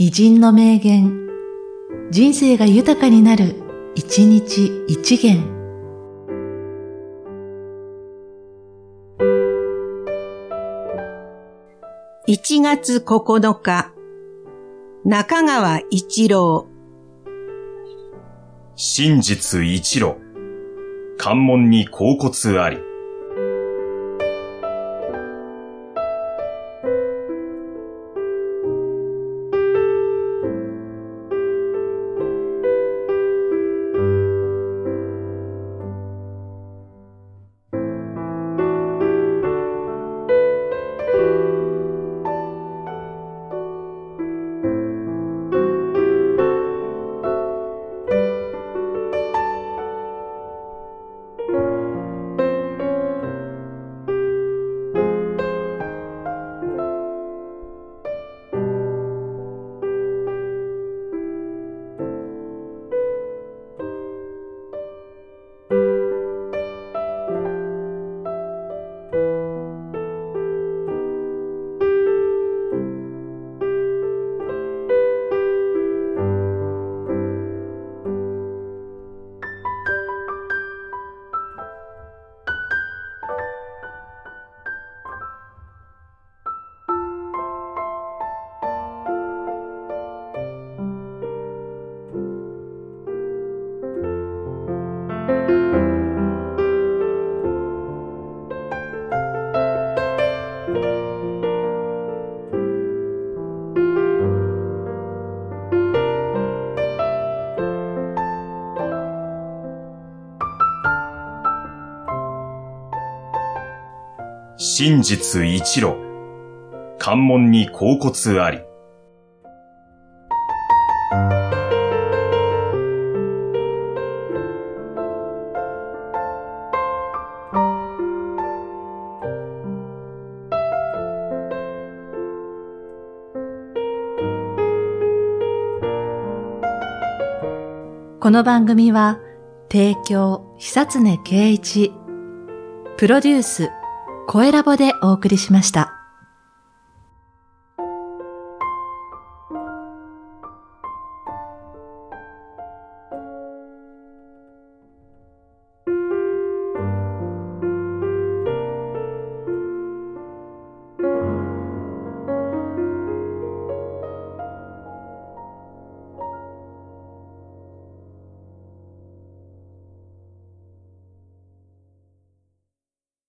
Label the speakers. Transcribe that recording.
Speaker 1: 偉人の名言、人生が豊かになる、一日一元。
Speaker 2: 1月9日、中川一郎。
Speaker 3: 真実一路。関門に甲骨あり。真実一路。関門に甲骨あり。
Speaker 1: この番組は、提供、久常圭一、プロデュース、声ラボでお送りしました。